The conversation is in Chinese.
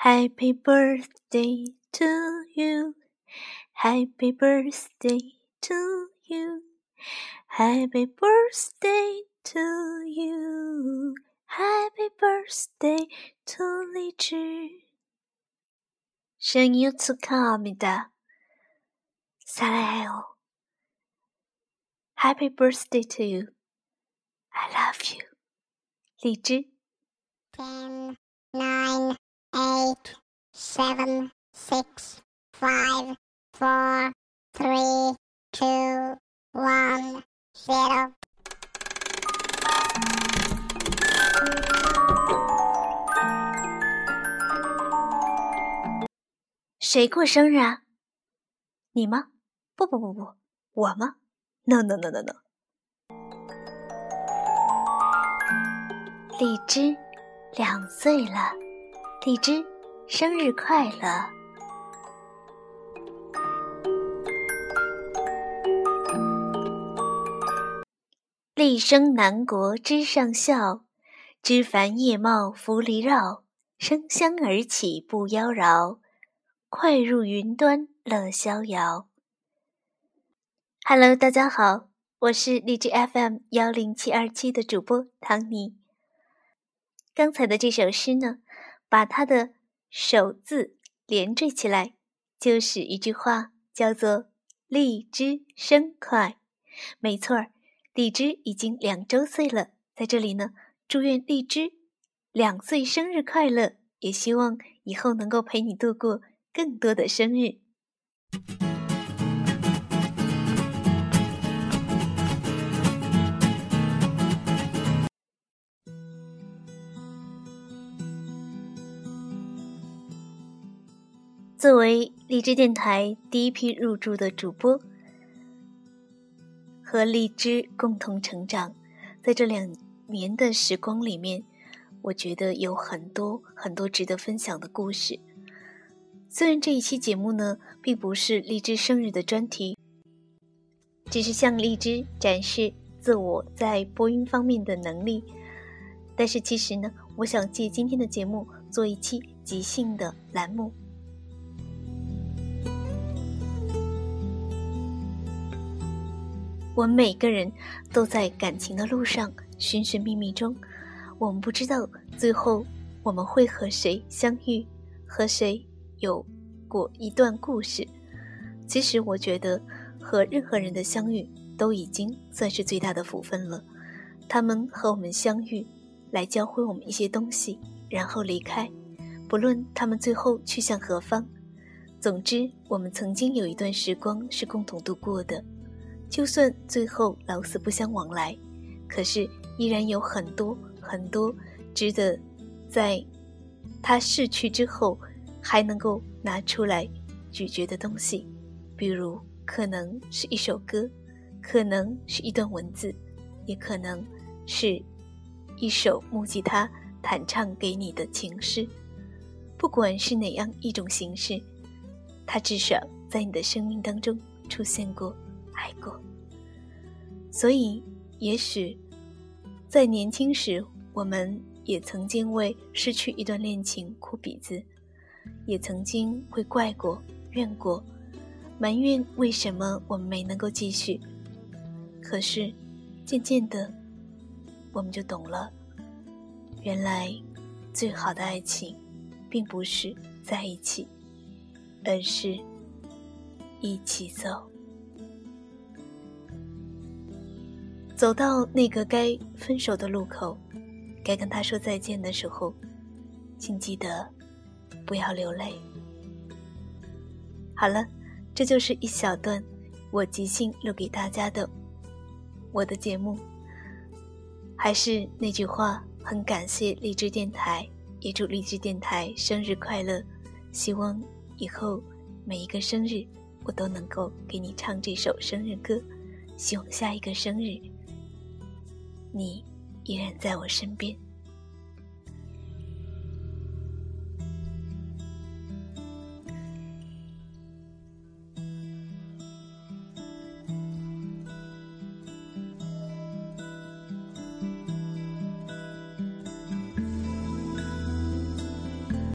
Happy birthday to you. Happy birthday to you. Happy birthday to you. Happy birthday to 리즈. 생일 축하합니다. birthday to you. I love you. 荔枝。Ten, 9, eight, seven, six, five, four, three, two, one, zero. 谁过生日啊？你吗？不不不不，我吗？No No No No No。荔枝两岁了，荔枝生日快乐！立生南国枝上笑，枝繁叶茂扶篱绕，生香而起不妖娆。快入云端乐逍遥。Hello，大家好，我是荔枝 FM 幺零七二七的主播唐尼。刚才的这首诗呢，把他的手字连缀起来，就是一句话，叫做“荔枝生快”。没错儿，荔枝已经两周岁了，在这里呢，祝愿荔枝两岁生日快乐，也希望以后能够陪你度过。更多的生日。作为荔枝电台第一批入驻的主播，和荔枝共同成长，在这两年的时光里面，我觉得有很多很多值得分享的故事。虽然这一期节目呢，并不是荔枝生日的专题，只是向荔枝展示自我在播音方面的能力，但是其实呢，我想借今天的节目做一期即兴的栏目。我们每个人都在感情的路上寻寻觅觅中，我们不知道最后我们会和谁相遇，和谁。有过一段故事，其实我觉得和任何人的相遇都已经算是最大的福分了。他们和我们相遇，来教会我们一些东西，然后离开。不论他们最后去向何方，总之我们曾经有一段时光是共同度过的。就算最后老死不相往来，可是依然有很多很多值得在他逝去之后。还能够拿出来咀嚼的东西，比如可能是一首歌，可能是一段文字，也可能是一首木吉他弹唱给你的情诗。不管是哪样一种形式，它至少在你的生命当中出现过、爱过。所以，也许在年轻时，我们也曾经为失去一段恋情哭鼻子。也曾经会怪过、怨过、埋怨为什么我们没能够继续。可是，渐渐的，我们就懂了，原来最好的爱情，并不是在一起，而是一起走。走到那个该分手的路口，该跟他说再见的时候，请记得。不要流泪。好了，这就是一小段我即兴录给大家的我的节目。还是那句话，很感谢荔枝电台，也祝荔枝电台生日快乐。希望以后每一个生日，我都能够给你唱这首生日歌。希望下一个生日，你依然在我身边。